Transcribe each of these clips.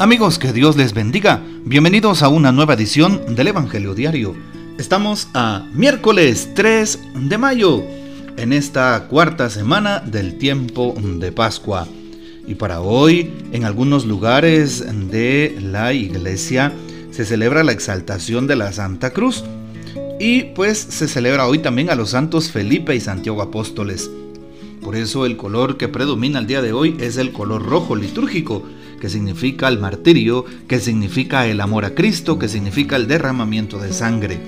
Amigos, que Dios les bendiga. Bienvenidos a una nueva edición del Evangelio Diario. Estamos a miércoles 3 de mayo, en esta cuarta semana del tiempo de Pascua. Y para hoy, en algunos lugares de la iglesia, se celebra la exaltación de la Santa Cruz. Y pues se celebra hoy también a los santos Felipe y Santiago Apóstoles. Por eso el color que predomina el día de hoy es el color rojo litúrgico, que significa el martirio, que significa el amor a Cristo, que significa el derramamiento de sangre.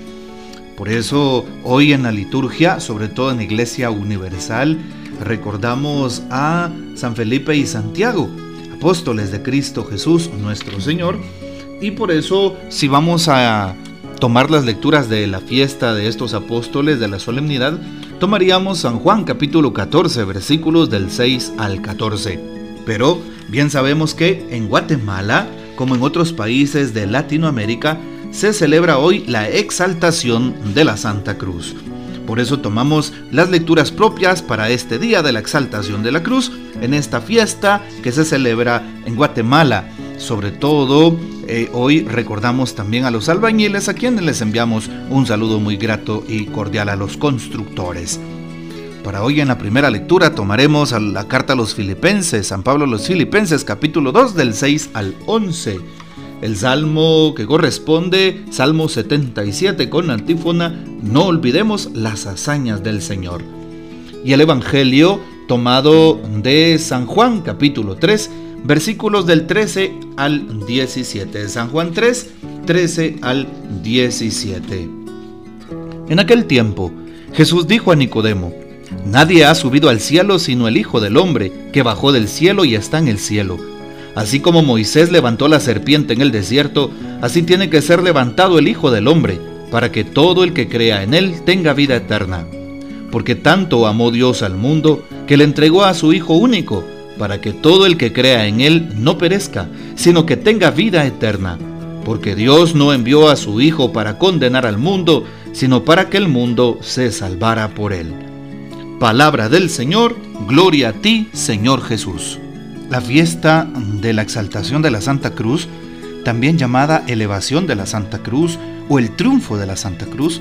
Por eso hoy en la liturgia, sobre todo en Iglesia Universal, recordamos a San Felipe y Santiago, apóstoles de Cristo Jesús nuestro Señor. Y por eso si vamos a tomar las lecturas de la fiesta de estos apóstoles de la solemnidad, tomaríamos San Juan capítulo 14 versículos del 6 al 14. Pero Bien sabemos que en Guatemala, como en otros países de Latinoamérica, se celebra hoy la exaltación de la Santa Cruz. Por eso tomamos las lecturas propias para este día de la exaltación de la cruz en esta fiesta que se celebra en Guatemala. Sobre todo, eh, hoy recordamos también a los albañiles a quienes les enviamos un saludo muy grato y cordial a los constructores. Para hoy en la primera lectura tomaremos la carta a los filipenses, San Pablo a los filipenses capítulo 2 del 6 al 11. El salmo que corresponde, Salmo 77 con antífona, no olvidemos las hazañas del Señor. Y el Evangelio tomado de San Juan capítulo 3, versículos del 13 al 17. San Juan 3, 13 al 17. En aquel tiempo, Jesús dijo a Nicodemo, Nadie ha subido al cielo sino el Hijo del Hombre, que bajó del cielo y está en el cielo. Así como Moisés levantó la serpiente en el desierto, así tiene que ser levantado el Hijo del Hombre, para que todo el que crea en él tenga vida eterna. Porque tanto amó Dios al mundo, que le entregó a su Hijo único, para que todo el que crea en él no perezca, sino que tenga vida eterna. Porque Dios no envió a su Hijo para condenar al mundo, sino para que el mundo se salvara por él. Palabra del Señor, gloria a ti, Señor Jesús. La fiesta de la exaltación de la Santa Cruz, también llamada elevación de la Santa Cruz o el triunfo de la Santa Cruz,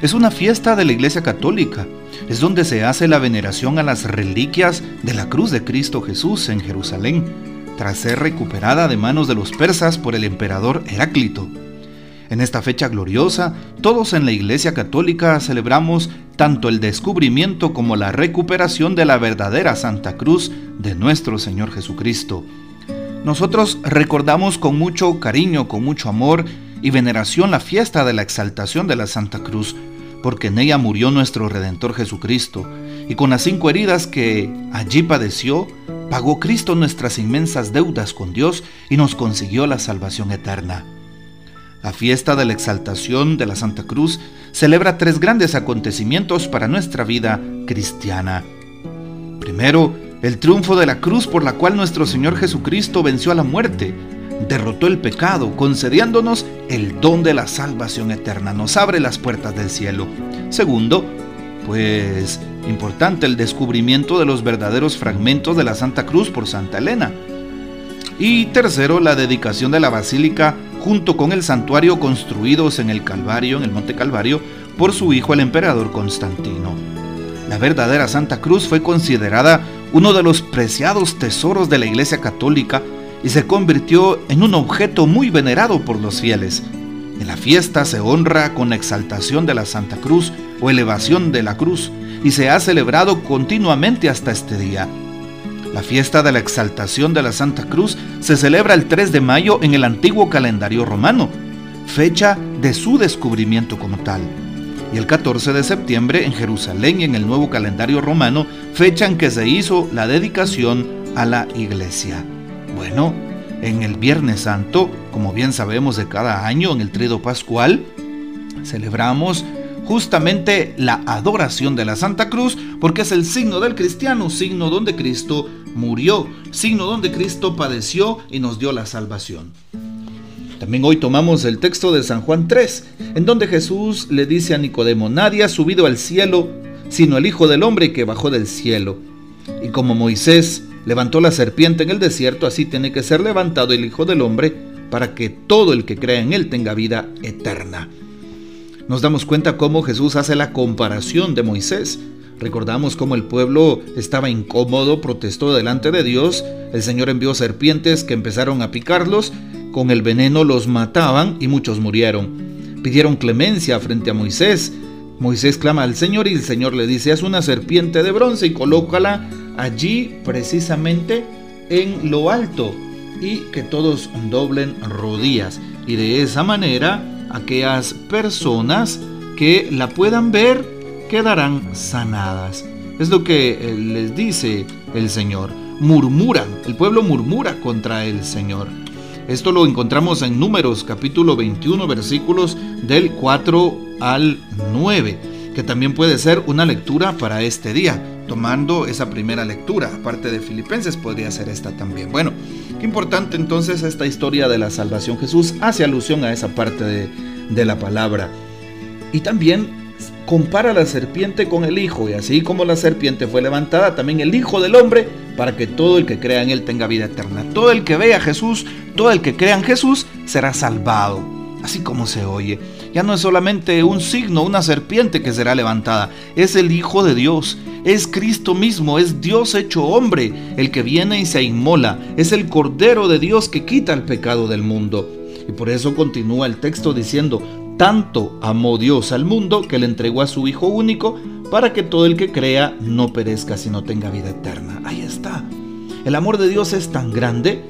es una fiesta de la Iglesia Católica. Es donde se hace la veneración a las reliquias de la cruz de Cristo Jesús en Jerusalén, tras ser recuperada de manos de los persas por el emperador Heráclito. En esta fecha gloriosa, todos en la Iglesia Católica celebramos tanto el descubrimiento como la recuperación de la verdadera Santa Cruz de nuestro Señor Jesucristo. Nosotros recordamos con mucho cariño, con mucho amor y veneración la fiesta de la exaltación de la Santa Cruz, porque en ella murió nuestro Redentor Jesucristo, y con las cinco heridas que allí padeció, pagó Cristo nuestras inmensas deudas con Dios y nos consiguió la salvación eterna. La fiesta de la exaltación de la Santa Cruz celebra tres grandes acontecimientos para nuestra vida cristiana. Primero, el triunfo de la cruz por la cual nuestro Señor Jesucristo venció a la muerte, derrotó el pecado, concediéndonos el don de la salvación eterna, nos abre las puertas del cielo. Segundo, pues importante el descubrimiento de los verdaderos fragmentos de la Santa Cruz por Santa Elena. Y tercero, la dedicación de la Basílica junto con el santuario construidos en el Calvario, en el Monte Calvario, por su hijo el emperador Constantino. La verdadera Santa Cruz fue considerada uno de los preciados tesoros de la Iglesia Católica y se convirtió en un objeto muy venerado por los fieles. En la fiesta se honra con exaltación de la Santa Cruz o elevación de la cruz y se ha celebrado continuamente hasta este día. La fiesta de la exaltación de la Santa Cruz se celebra el 3 de mayo en el antiguo calendario romano, fecha de su descubrimiento como tal. Y el 14 de septiembre en Jerusalén en el nuevo calendario romano, fecha en que se hizo la dedicación a la iglesia. Bueno, en el Viernes Santo, como bien sabemos de cada año, en el Trido Pascual, celebramos justamente la adoración de la Santa Cruz, porque es el signo del cristiano, signo donde Cristo murió, signo donde Cristo padeció y nos dio la salvación. También hoy tomamos el texto de San Juan 3, en donde Jesús le dice a Nicodemo, nadie ha subido al cielo sino el Hijo del Hombre que bajó del cielo. Y como Moisés levantó la serpiente en el desierto, así tiene que ser levantado el Hijo del Hombre para que todo el que crea en Él tenga vida eterna. Nos damos cuenta cómo Jesús hace la comparación de Moisés. Recordamos cómo el pueblo estaba incómodo, protestó delante de Dios, el Señor envió serpientes que empezaron a picarlos, con el veneno los mataban y muchos murieron. Pidieron clemencia frente a Moisés. Moisés clama al Señor y el Señor le dice, haz una serpiente de bronce y colócala allí precisamente en lo alto y que todos doblen rodillas. Y de esa manera aquellas personas que la puedan ver quedarán sanadas. Es lo que eh, les dice el Señor. Murmuran, el pueblo murmura contra el Señor. Esto lo encontramos en Números capítulo 21 versículos del 4 al 9, que también puede ser una lectura para este día, tomando esa primera lectura, aparte de Filipenses podría ser esta también. Bueno, importante entonces esta historia de la salvación. Jesús hace alusión a esa parte de, de la palabra. Y también compara la serpiente con el Hijo, y así como la serpiente fue levantada, también el Hijo del Hombre, para que todo el que crea en Él tenga vida eterna. Todo el que vea a Jesús, todo el que crea en Jesús, será salvado, así como se oye. Ya no es solamente un signo, una serpiente que será levantada, es el Hijo de Dios, es Cristo mismo, es Dios hecho hombre, el que viene y se inmola, es el Cordero de Dios que quita el pecado del mundo. Y por eso continúa el texto diciendo, tanto amó Dios al mundo que le entregó a su Hijo único para que todo el que crea no perezca sino tenga vida eterna. Ahí está. El amor de Dios es tan grande,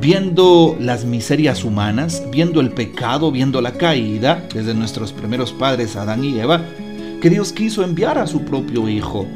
viendo las miserias humanas, viendo el pecado, viendo la caída desde nuestros primeros padres Adán y Eva, que Dios quiso enviar a su propio Hijo.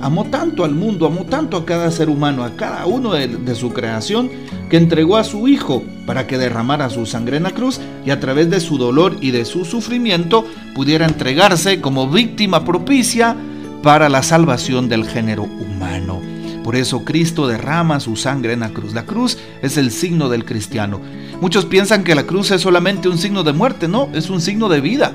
Amó tanto al mundo, amó tanto a cada ser humano, a cada uno de, de su creación, que entregó a su Hijo para que derramara su sangre en la cruz y a través de su dolor y de su sufrimiento pudiera entregarse como víctima propicia para la salvación del género humano. Por eso Cristo derrama su sangre en la cruz. La cruz es el signo del cristiano. Muchos piensan que la cruz es solamente un signo de muerte, no, es un signo de vida.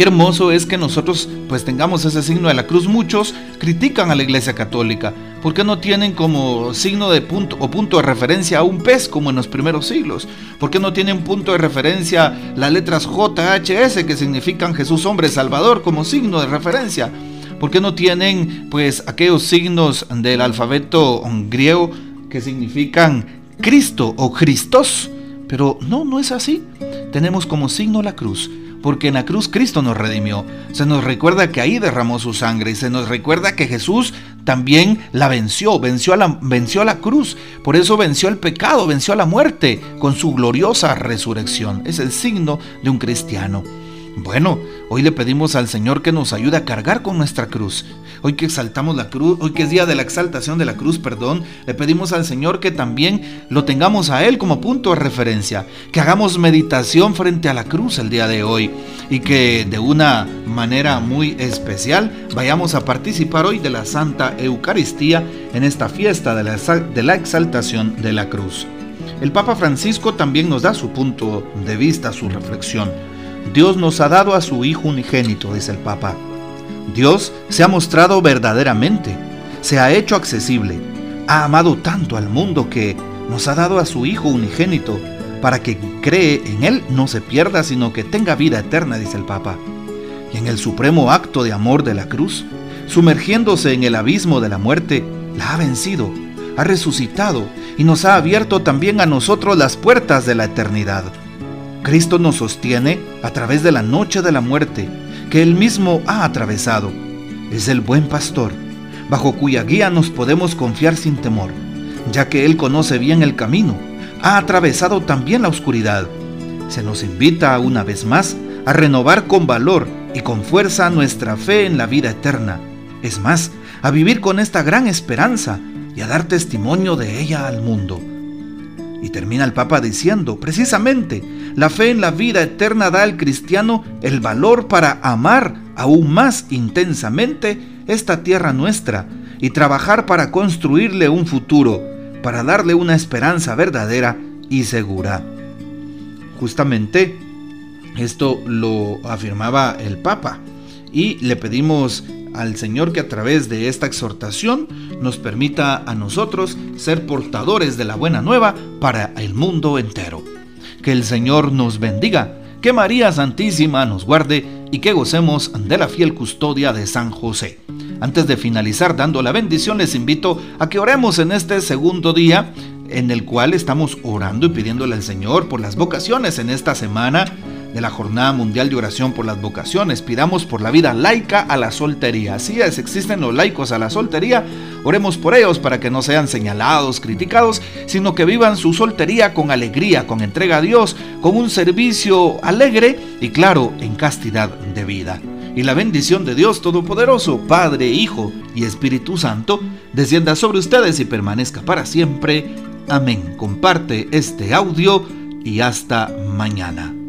Qué hermoso es que nosotros pues tengamos ese signo de la cruz. Muchos critican a la Iglesia Católica porque no tienen como signo de punto o punto de referencia a un pez como en los primeros siglos. ¿Por qué no tienen punto de referencia las letras JHS que significan Jesús hombre salvador como signo de referencia? ¿Por qué no tienen pues aquellos signos del alfabeto griego que significan Cristo o Christos? Pero no, no es así. Tenemos como signo la cruz porque en la cruz Cristo nos redimió. Se nos recuerda que ahí derramó su sangre y se nos recuerda que Jesús también la venció, venció a la, venció a la cruz. Por eso venció el pecado, venció a la muerte con su gloriosa resurrección. Es el signo de un cristiano. Bueno, hoy le pedimos al Señor que nos ayude a cargar con nuestra cruz. Hoy que exaltamos la cruz, hoy que es día de la exaltación de la cruz, perdón, le pedimos al Señor que también lo tengamos a Él como punto de referencia, que hagamos meditación frente a la cruz el día de hoy y que de una manera muy especial vayamos a participar hoy de la Santa Eucaristía en esta fiesta de la, de la exaltación de la cruz. El Papa Francisco también nos da su punto de vista, su reflexión. Dios nos ha dado a su Hijo unigénito, dice el Papa. Dios se ha mostrado verdaderamente, se ha hecho accesible, ha amado tanto al mundo que nos ha dado a su Hijo unigénito para que cree en Él no se pierda, sino que tenga vida eterna, dice el Papa. Y en el supremo acto de amor de la cruz, sumergiéndose en el abismo de la muerte, la ha vencido, ha resucitado y nos ha abierto también a nosotros las puertas de la eternidad. Cristo nos sostiene a través de la noche de la muerte que Él mismo ha atravesado. Es el buen pastor, bajo cuya guía nos podemos confiar sin temor, ya que Él conoce bien el camino, ha atravesado también la oscuridad. Se nos invita una vez más a renovar con valor y con fuerza nuestra fe en la vida eterna. Es más, a vivir con esta gran esperanza y a dar testimonio de ella al mundo. Y termina el Papa diciendo, precisamente, la fe en la vida eterna da al cristiano el valor para amar aún más intensamente esta tierra nuestra y trabajar para construirle un futuro, para darle una esperanza verdadera y segura. Justamente esto lo afirmaba el Papa y le pedimos al Señor que a través de esta exhortación nos permita a nosotros ser portadores de la buena nueva para el mundo entero. Que el Señor nos bendiga, que María Santísima nos guarde y que gocemos de la fiel custodia de San José. Antes de finalizar dando la bendición, les invito a que oremos en este segundo día en el cual estamos orando y pidiéndole al Señor por las vocaciones en esta semana de la Jornada Mundial de Oración por las Vocaciones. Pidamos por la vida laica a la soltería. Así es, existen los laicos a la soltería. Oremos por ellos para que no sean señalados, criticados, sino que vivan su soltería con alegría, con entrega a Dios, con un servicio alegre y claro, en castidad de vida. Y la bendición de Dios Todopoderoso, Padre, Hijo y Espíritu Santo, descienda sobre ustedes y permanezca para siempre. Amén. Comparte este audio y hasta mañana.